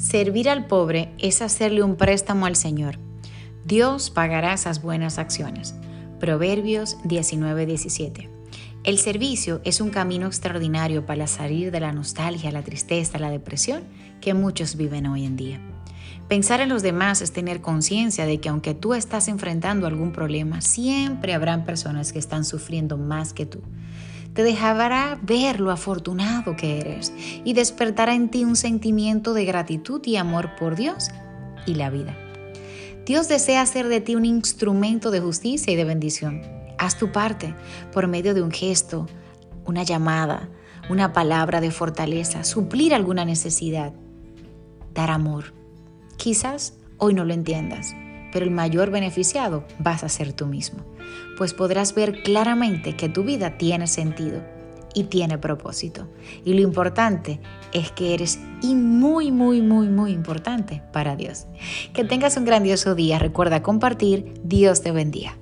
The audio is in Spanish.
Servir al pobre es hacerle un préstamo al Señor. Dios pagará esas buenas acciones. Proverbios 19:17. El servicio es un camino extraordinario para salir de la nostalgia, la tristeza, la depresión que muchos viven hoy en día. Pensar en los demás es tener conciencia de que aunque tú estás enfrentando algún problema, siempre habrán personas que están sufriendo más que tú. Te dejará ver lo afortunado que eres y despertará en ti un sentimiento de gratitud y amor por Dios y la vida. Dios desea hacer de ti un instrumento de justicia y de bendición Haz tu parte por medio de un gesto, una llamada, una palabra de fortaleza, suplir alguna necesidad, dar amor. Quizás hoy no lo entiendas, pero el mayor beneficiado vas a ser tú mismo, pues podrás ver claramente que tu vida tiene sentido y tiene propósito. Y lo importante es que eres y muy, muy, muy, muy importante para Dios. Que tengas un grandioso día. Recuerda compartir. Dios te bendiga.